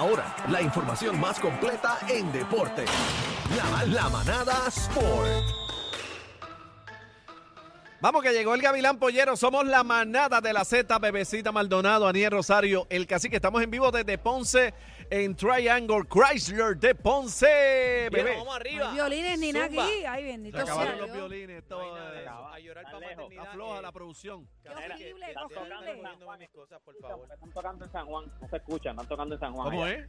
Ahora, la información más completa en deporte. La, la manada Sport. Vamos que llegó el Gavilán Pollero, somos la manada de la Z, Bebecita Maldonado, Aniel Rosario, el cacique. Estamos en vivo desde Ponce, en Triangle Chrysler de Ponce. Bebé. vamos arriba. Violines ni nada aquí. Ay, Se bendito sea acabaron los violines, todo. eh, A llorar para maternidad. Está floja eh, la producción. Qué horrible, qué Están tocando horrible. cosas, por favor. Están tocando en San Juan, no se escuchan, están tocando en San Juan. ¿Cómo allá. es?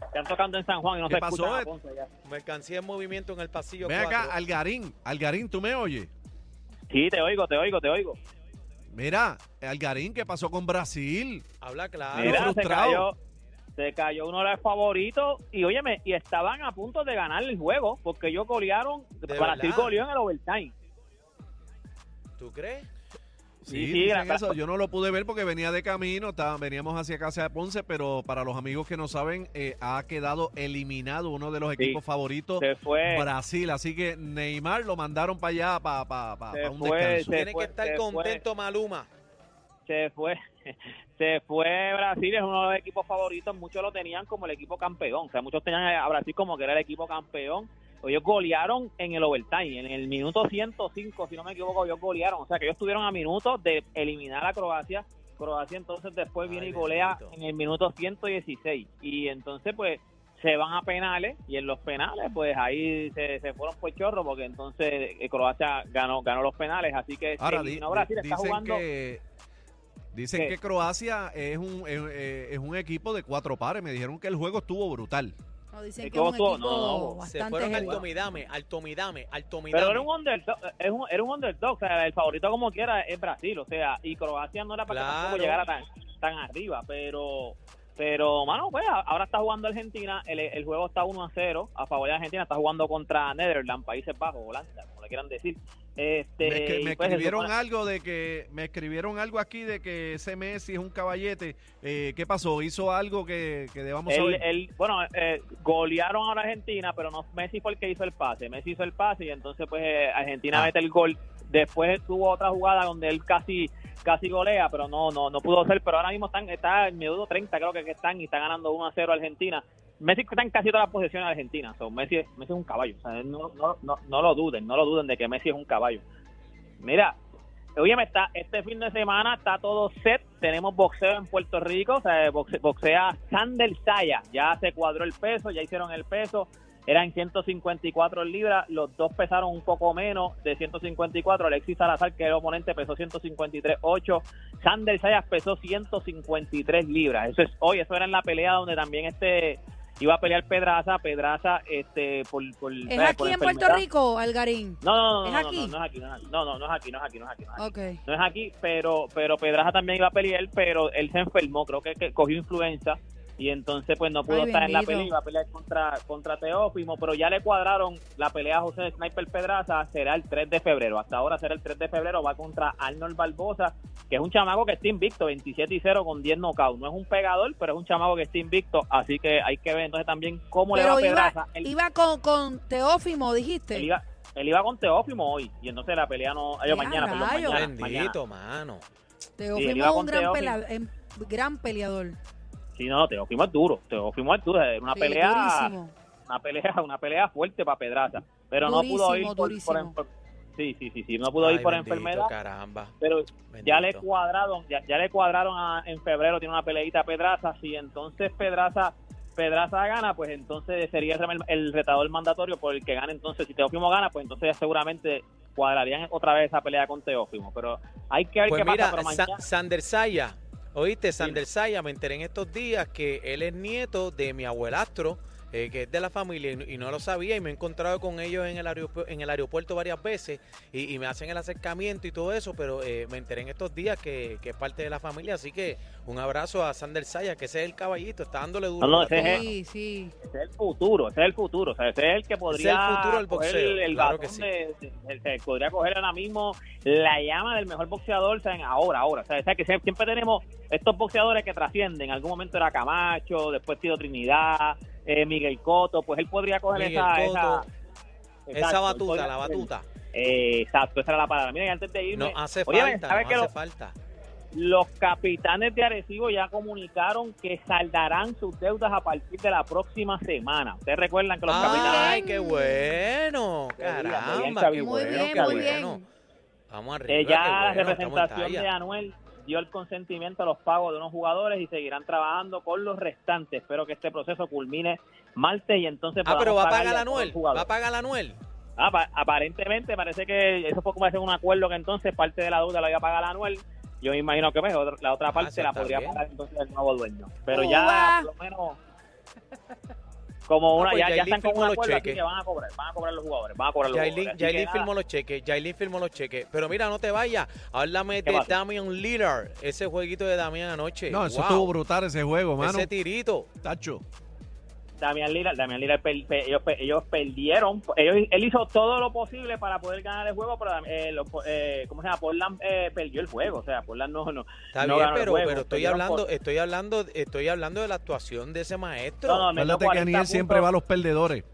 Están tocando en San Juan y no ¿Qué se pasó, escuchan a? Ponce. Mercancía en movimiento en el pasillo Ven acá, 4. Algarín. Algarín, ¿tú me oyes? Sí, te oigo, te oigo, te oigo. Mira, Algarín, ¿qué pasó con Brasil? Habla claro. Mira, se frustrado. cayó, se cayó uno de los favoritos y óyeme, y estaban a punto de ganar el juego porque ellos golearon, ¿De Brasil goleó en el overtime. ¿Tú crees? Sí, Sí, sí, dicen la- eso. Yo no lo pude ver porque venía de camino, estaba- veníamos hacia casa de Ponce, pero para los amigos que no saben, eh, ha quedado eliminado uno de los Sí. equipos favoritos, Se fue, Brasil. Así que Neymar lo mandaron para allá, para, para, para, un fue, descanso. Tiene fue, que estar contento Maluma. se fue, se fue Brasil, es uno de los equipos favoritos, muchos lo tenían como el equipo campeón, o sea, muchos tenían a Brasil como que era el equipo campeón, ellos golearon en el overtime, en el minuto 105, si no me equivoco, ellos golearon, o sea, que ellos estuvieron a minutos de eliminar a Croacia, Croacia entonces después viene y golea en el minuto 116, y entonces pues se van a penales, y en los penales pues ahí se, se fueron por chorro, porque entonces eh, Croacia ganó ganó los penales, así que Ahora, di- Brasil, está jugando... que... Dicen que Croacia es un, es, eh, es un equipo de cuatro pares. Me dijeron que el juego estuvo brutal. No, dicen ¿Qué que es un equipo No, no, Se fueron al tomidame, al tomidame, al tomidame. Pero era un underdog, es un, era un underdog, o sea, el favorito como quiera es Brasil, o sea, y Croacia no era para que Claro. tampoco llegara tan, tan arriba, pero, pero, mano, pues ahora está jugando Argentina, el, el juego está 1 a 0 a favor de Argentina, está jugando contra Netherlands, Países Bajos, Holanda, como le quieran decir. Este, Me, pues, escribieron algo de que me escribieron algo aquí de que ese Messi es un caballete. Eh, ¿Qué pasó? ¿Hizo algo que, que debamos Él, saber? bueno, eh, golearon a Argentina, pero no Messi fue el que hizo el pase. Messi hizo el pase y entonces pues eh, Argentina Ah. mete el gol. Después tuvo otra jugada donde él casi casi golea, pero no no no pudo ser. Pero ahora mismo están está en minuto 30 creo que están y está ganando 1 a 0 Argentina. Messi está en casi todas las posiciones Argentina. Messi, Messi es un caballo. No, no, no, no lo duden, no lo duden de que Messi es un caballo. Mira, Oye, está, este fin de semana está todo set. Tenemos boxeo en Puerto Rico. O sea, boxe- boxea Sander Saya. Ya se cuadró el peso, ya hicieron el peso. Eran 154 libras. Los dos pesaron un poco menos de 154. Alexis Salazar, que era el oponente, pesó 153.8. Sander Saya pesó 153 libras. Eso es hoy. Eso era en la pelea donde también este iba a pelear Pedraza. Pedraza, este, por. por ¿Es ¿sabes? por aquí en Puerto. Rico, Algarín? No, no, no, ¿Es no, aquí? no, no es aquí, no es aquí. No, es aquí, no es aquí, no es aquí. No es aquí. Ok. No es aquí, pero pero Pedraza también iba a pelear, pero él se enfermó, creo que, que cogió influenza y entonces pues no pudo Ay, estar en la pelea, iba a pelear contra, contra Teófimo, pero ya le cuadraron la pelea a José Sniper Pedraza, será el 3 de febrero, hasta ahora será el 3 de febrero, va contra Arnold Barbosa, que es un chamaco que está invicto, 27 y 0 con 10 knockouts, no es un pegador, pero es un chamaco que está invicto, así que hay que ver entonces también cómo le va a iba, Pedraza. Él- iba con, con Teófimo, dijiste. él iba, él iba con Teófimo hoy, y entonces la pelea no, ellos ¡Ya, mañana, perdón, mañana, mañana. Bendito, mano. Teófimo es un gran, em- gran peleador. Sí, no, Teófimo es duro, Teófimo es duro, una Sí, pelea, durísimo. una pelea, una pelea fuerte para Pedraza, pero no pudo ir por, por- Sí, sí, sí, sí. No pudo ir por bendito, enfermedad, caramba. pero ya le cuadraron, ya, ya le cuadraron a- en febrero, tiene una peleita a Pedraza. Si entonces Pedraza Pedraza gana, pues entonces sería el, el retador mandatorio por el que gane. Entonces, si Teófimo gana, pues entonces ya seguramente cuadrarían otra vez esa pelea con Teófimo. Pero hay que ver Pues qué mira, pasa. Pero Sa- mañana, Sander Saya, oíste, Sander Saya, me enteré en estos días que él es nieto de mi abuelastro, eh, que es de la familia, y, y no lo sabía, y me he encontrado con ellos en el, aeropu- en el aeropuerto varias veces, y, y me hacen el acercamiento y todo eso, pero eh, me enteré en estos días que, que es parte de la familia, así que un abrazo a Sander Saya, que ese es el caballito, está dándole duro. No, no, ese es. Sí, sí. ese es el futuro, ese es el futuro. O sea, ese es el que podría Ese es el futuro del coger boxeo, el claro que sí. de- podría coger ahora mismo la llama del mejor boxeador, o sea, en ahora, ahora. O sea, que sie- siempre tenemos estos boxeadores que trascienden. En algún momento era Camacho, después Tito Trinidad, eh, Miguel Coto, pues él podría coger Miguel esa, Cotto, esa, Esa Exacto, él batuta, podría la batuta. Eh, exacto, esa era la palabra. Mira, antes de irme, No hace oye, falta, ¿sabes no que hace los- falta. los capitanes de Arecibo ya comunicaron que saldarán sus deudas a partir de la próxima semana. Ustedes recuerdan que los capitanes... Ay, qué bueno, Qué bien, caramba, qué Muy bueno, bien, qué muy bueno. bien. Vamos arriba, Eh, qué ya bueno, la representación de Anuel dio el consentimiento a los pagos de unos jugadores y seguirán trabajando con los restantes. Espero que este proceso culmine martes y entonces Ah, pero va a pagar Anuel, los jugadores. va a pagar Anuel. Ah, pa- aparentemente parece que eso fue como hacer un acuerdo que entonces parte de la deuda la iba a pagar Anuel. Yo me imagino que pues, la otra Ah, parte la podría bien. pagar entonces el nuevo dueño. Pero ya por lo menos como una Ah, pues ya, ya están con firmó un los acuerdo así cheques. que van a cobrar, van a cobrar los jugadores, van a cobrar los Yailin, jugadores. Yailin firmó los cheques, Yailin firmó los cheques. Pero mira, no te vayas. Háblame ¿Qué de pasó? Damian Lillard, ese jueguito de Damian anoche. No, eso Wow, estuvo brutal ese juego, mano. Ese tirito. Tacho. Damián Lillard, Damián Lillard per- per- ellos, per- ellos perdieron, ellos, él hizo todo lo posible para poder ganar el juego, pero eh, lo- eh, ¿cómo se llama? Portland eh, perdió el juego, o sea, Portland no, no, Está no bien, ganó el pero, juego, pero estoy perdieron hablando, por- estoy hablando, estoy hablando de la actuación de ese maestro. No, no, que 40 Aniel siempre va a los perdedores.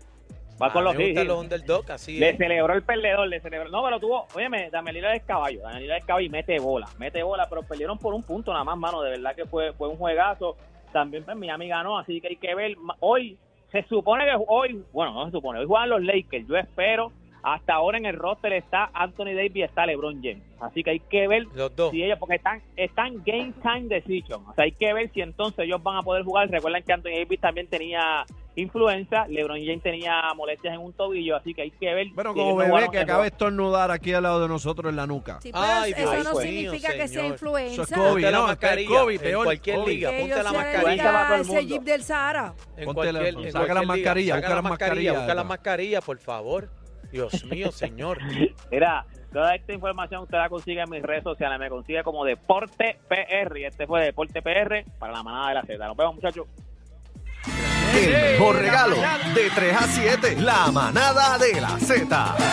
Va con los me sí, los underdog, así Le es. celebró el perdedor, le celebró. No, pero tuvo, óyeme, Damián Lillard es caballo, Damián Lillard es caballo y mete bola, mete bola, pero perdieron por un punto nada más, mano, de verdad que fue, fue un juegazo. También pues, Miami ganó, así que hay que ver. Hoy, se supone que hoy, bueno, no se supone, hoy juegan los Lakers, yo espero. Hasta ahora en el roster está Anthony Davis y está LeBron James. Así que hay que ver Los dos. si ellos, porque están, están game time decision. O sea, hay que ver si entonces ellos van a poder jugar. Recuerden que Anthony Davis también tenía influenza, LeBron James tenía molestias en un tobillo, así que hay que ver. Bueno, si como bebé que acaba de estornudar aquí al lado de nosotros en la nuca. Sí, pero Ay, eso Dios no mío, significa que sea señor. influenza. Eso es COVID. No, mascarilla. es COVID, en peor, cualquier COVID. liga, ponte la se mascarilla. Ese jeep del Sahara. En Ponte la- en saca la mascarilla, busca la la mascarilla, busca la mascarilla, por favor. Dios mío, señor. Mira, toda esta información usted la consigue en mis redes sociales. Me consigue como Deporte PR. Y este fue Deporte PR para la manada de la Z. Nos vemos, muchachos. El mejor regalo de 3 a 7, la manada de la Z.